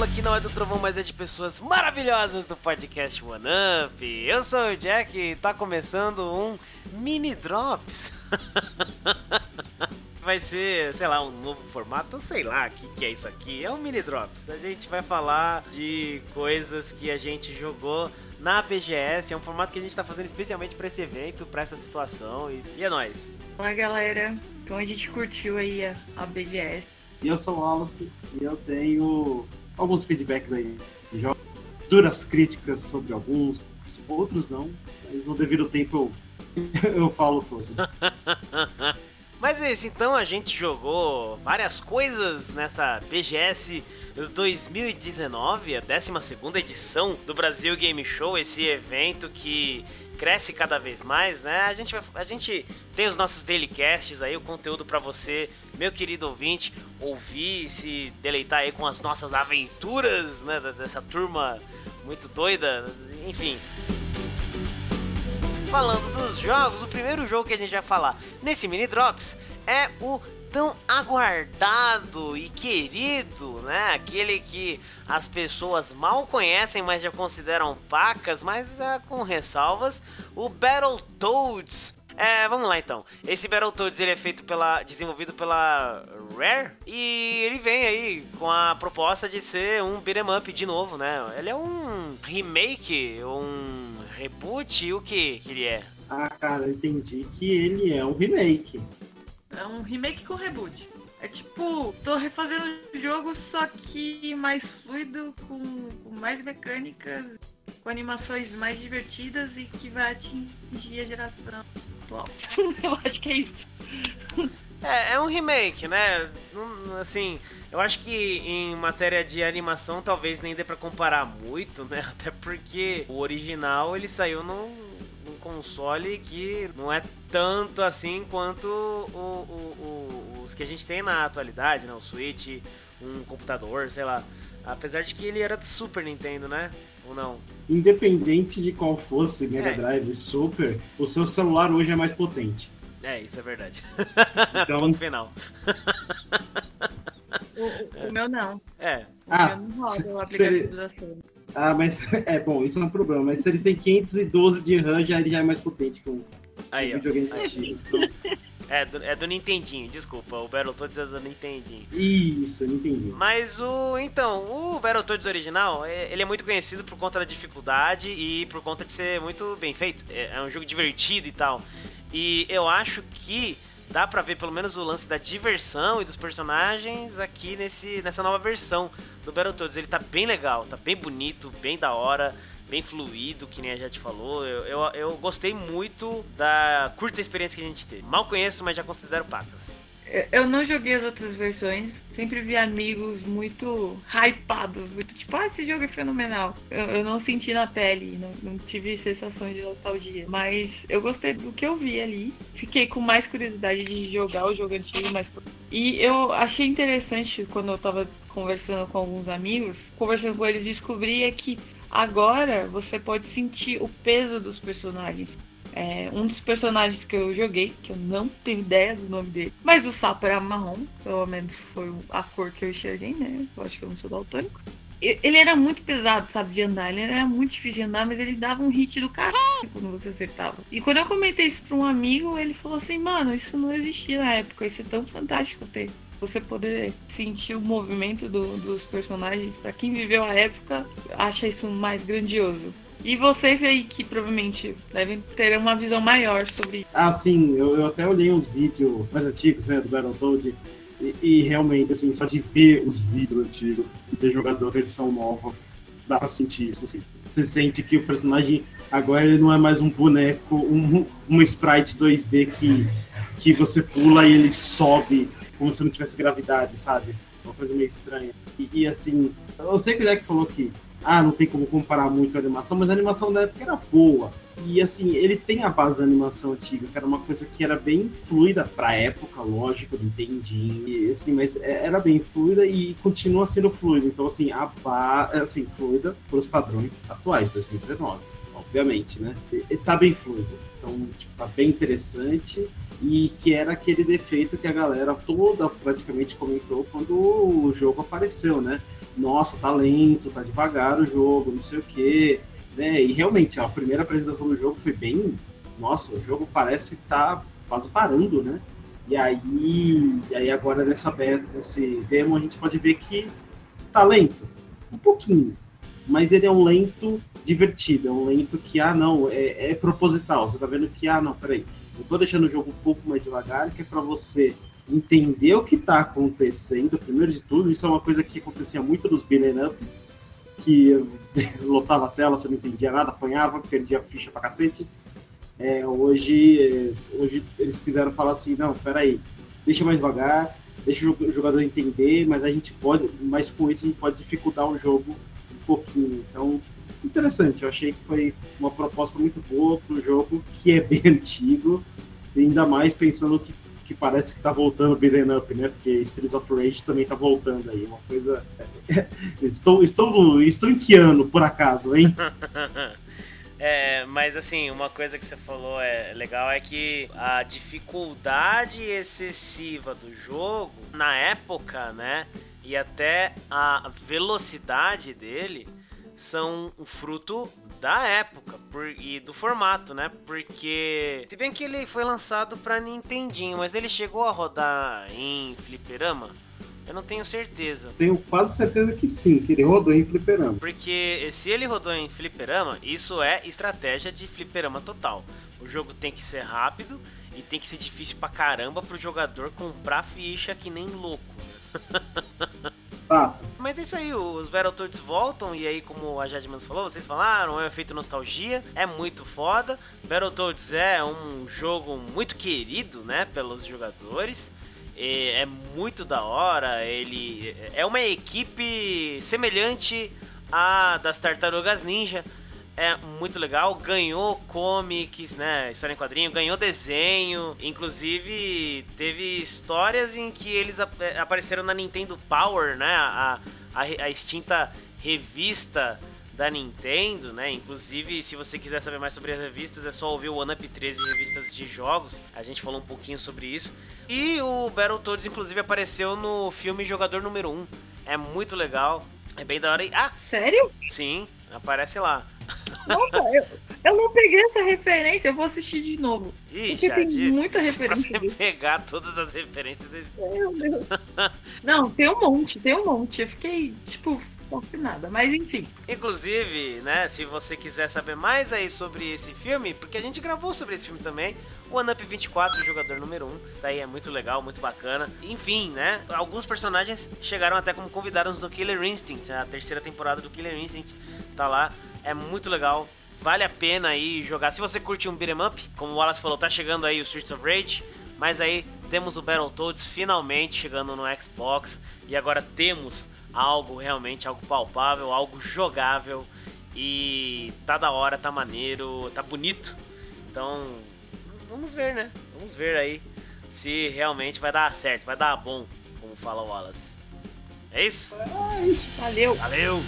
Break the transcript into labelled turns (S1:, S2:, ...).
S1: Pula que não é do trovão, mas é de pessoas maravilhosas do podcast One Up. Eu sou o Jack e tá começando um mini drops. vai ser, sei lá, um novo formato, sei lá o que, que é isso aqui. É um mini drops. A gente vai falar de coisas que a gente jogou na BGS. É um formato que a gente tá fazendo especialmente para esse evento, para essa situação. E, e é nóis.
S2: Olá, galera. Então a gente curtiu aí a, a BGS.
S3: E eu sou o Wallace e eu tenho alguns feedbacks aí de jogos, duras críticas sobre alguns, outros não, mas no devido tempo eu, eu falo todo.
S1: Mas é isso, então a gente jogou várias coisas nessa BGS 2019, a 12 edição do Brasil Game Show, esse evento que cresce cada vez mais, né? A gente, a gente tem os nossos dailycasts aí, o conteúdo para você, meu querido ouvinte, ouvir se deleitar aí com as nossas aventuras, né? Dessa turma muito doida, enfim falando dos jogos, o primeiro jogo que a gente vai falar nesse mini drops é o tão aguardado e querido, né? Aquele que as pessoas mal conhecem, mas já consideram pacas, mas é, com ressalvas, o Battletoads. É, vamos lá então. Esse Battletoads ele é feito pela, desenvolvido pela Rare e ele vem aí com a proposta de ser um beat'em up de novo, né? Ele é um remake, um reboot, o que que ele é?
S3: Ah, cara, eu entendi que ele é um remake.
S2: É um remake com reboot. É tipo, tô refazendo o jogo, só que mais fluido, com, com mais mecânicas, com animações mais divertidas e que vai atingir a geração atual. eu acho que é isso.
S1: É, é um remake, né? Assim, eu acho que em matéria de animação talvez nem dê pra comparar muito, né? Até porque o original ele saiu num, num console que não é tanto assim quanto o, o, o, os que a gente tem na atualidade, né? O Switch, um computador, sei lá. Apesar de que ele era do Super Nintendo, né? Ou não?
S3: Independente de qual fosse Mega é. Drive Super, o seu celular hoje é mais potente.
S1: É, isso é verdade.
S3: Então,
S1: no final.
S2: O, o, meu não.
S1: É.
S2: O ah, meu não roda o aplicativo da Sony.
S3: Ah, mas é bom, isso não é um problema. Mas se ele tem 512 de RAM, já, ele já é mais potente que um,
S1: aí,
S3: um videogame antigo.
S1: É do, é do Nintendinho, desculpa. O Battletoads é do Nintendinho.
S3: Isso, Nintendinho.
S1: Mas o. Então, o Battletoads original, é, ele é muito conhecido por conta da dificuldade e por conta de ser muito bem feito. É, é um jogo divertido e tal. E eu acho que dá pra ver pelo menos o lance da diversão e dos personagens aqui nesse, nessa nova versão do Battletoads. Ele tá bem legal, tá bem bonito, bem da hora bem fluido, que nem a gente falou. Eu, eu, eu gostei muito da curta experiência que a gente teve. Mal conheço, mas já considero pacas.
S2: Eu não joguei as outras versões, sempre vi amigos muito hypados, muito tipo, ah, esse jogo é fenomenal. Eu, eu não senti na pele, não, não, tive sensação de nostalgia, mas eu gostei do que eu vi ali. Fiquei com mais curiosidade de jogar o jogo antigo, mas. E eu achei interessante quando eu tava conversando com alguns amigos, conversando com eles, descobri que Agora você pode sentir o peso dos personagens. É, um dos personagens que eu joguei, que eu não tenho ideia do nome dele, mas o sapo era marrom, pelo menos foi a cor que eu enxerguei, né? Eu acho que eu não sou daltônico. Ele era muito pesado, sabe, de andar. Ele era muito difícil de andar, mas ele dava um hit do caralho quando você acertava. E quando eu comentei isso pra um amigo, ele falou assim: Mano, isso não existia na época. Isso é tão fantástico ter você poder sentir o movimento do, dos personagens, para quem viveu a época, acha isso mais grandioso. E vocês aí que provavelmente devem ter uma visão maior sobre
S3: Ah, sim, eu, eu até olhei uns vídeos mais antigos, né, do Battletoad, e, e realmente, assim, só de ver os vídeos antigos e ter a versão nova, dá pra sentir isso, assim. Você sente que o personagem agora ele não é mais um boneco, um, um sprite 2D que, que você pula e ele sobe como se não tivesse gravidade, sabe? Uma coisa meio estranha. E, e assim, eu sei que o Deck falou que ah, não tem como comparar muito a animação, mas a animação da época era boa. E assim, ele tem a base da animação antiga, que era uma coisa que era bem fluida pra época, lógico, entendi. E, assim, mas é, era bem fluida e continua sendo fluida. Então, assim, a base, assim, fluida os padrões atuais, 2019, obviamente, né? E tá bem fluido. Então, tipo, tá bem interessante e que era aquele defeito que a galera toda praticamente comentou quando o jogo apareceu, né? nossa, tá lento, tá devagar o jogo, não sei o quê. Né? E realmente, a primeira apresentação do jogo foi bem. Nossa, o jogo parece que tá quase parando, né? E aí, e aí agora nessa beta, nesse demo, a gente pode ver que tá lento. Um pouquinho. Mas ele é um lento divertido, é um lento que, ah, não, é, é proposital. Você tá vendo que, ah, não, peraí, eu tô deixando o jogo um pouco mais devagar, que é para você entender o que está acontecendo, primeiro de tudo, isso é uma coisa que acontecia muito nos beat'em ups, que lotava a tela, você não entendia nada, apanhava, perdia ficha pra cacete. É, hoje, hoje eles quiseram falar assim, não, peraí, deixa mais devagar, deixa o jogador entender, mas a gente pode, mas com isso a gente pode dificultar o jogo um pouquinho. Então, interessante, eu achei que foi uma proposta muito boa para o jogo, que é bem antigo, ainda mais pensando que que parece que tá voltando o beat'em up, né? Porque Streets of Rage também tá voltando aí. Uma coisa. estou, estou, estou em que ano, por acaso, hein?
S1: É, mas assim, uma coisa que você falou é legal é que a dificuldade excessiva do jogo, na época, né? E até a velocidade dele são um fruto da época por, e do formato, né? Porque, se bem que ele foi lançado para Nintendinho, mas ele chegou a rodar em fliperama, eu não tenho certeza.
S3: Tenho quase certeza que sim, que ele rodou em fliperama.
S1: Porque se ele rodou em fliperama, isso é estratégia de fliperama total. O jogo tem que ser rápido e tem que ser difícil pra caramba pro jogador comprar ficha que nem louco.
S3: Tá.
S1: Mas é isso aí, os Battletoads voltam, e aí, como a Jadmans falou, vocês falaram, é um efeito nostalgia, é muito foda. Battletoads é um jogo muito querido, né, pelos jogadores. É muito da hora, ele é uma equipe semelhante à das Tartarugas Ninja, é muito legal, ganhou comics, né, história em quadrinho, ganhou desenho, inclusive teve histórias em que eles é, apareceram na Nintendo Power, né, a, a, a extinta revista da Nintendo, né? Inclusive, se você quiser saber mais sobre as revistas, é só ouvir o One Up 13 revistas de jogos. A gente falou um pouquinho sobre isso. E o Battletoads, inclusive, apareceu no filme Jogador Número 1. É muito legal. É bem da hora. E... Ah!
S2: Sério?
S1: Sim, aparece lá.
S2: Nossa, eu, eu não peguei essa referência, eu vou assistir de novo.
S1: Ih,
S2: porque tem muita referência.
S1: Você pegar todas as referências desse.
S2: Meu Deus. Não, tem um monte, tem um monte. Eu fiquei, tipo, nada, mas enfim.
S1: Inclusive, né, se você quiser saber mais aí sobre esse filme, porque a gente gravou sobre esse filme também, o One Up 24, jogador número 1, daí é muito legal, muito bacana. Enfim, né, alguns personagens chegaram até como convidados do Killer Instinct, a terceira temporada do Killer Instinct tá lá, é muito legal. Vale a pena aí jogar. Se você curte um beat'em up, como o Wallace falou, tá chegando aí o Streets of Rage, mas aí temos o Battletoads finalmente chegando no Xbox e agora temos algo realmente, algo palpável, algo jogável e tá da hora, tá maneiro, tá bonito. Então, vamos ver, né? Vamos ver aí se realmente vai dar certo, vai dar bom, como fala o Wallace. É isso?
S2: É isso. Valeu.
S1: Valeu.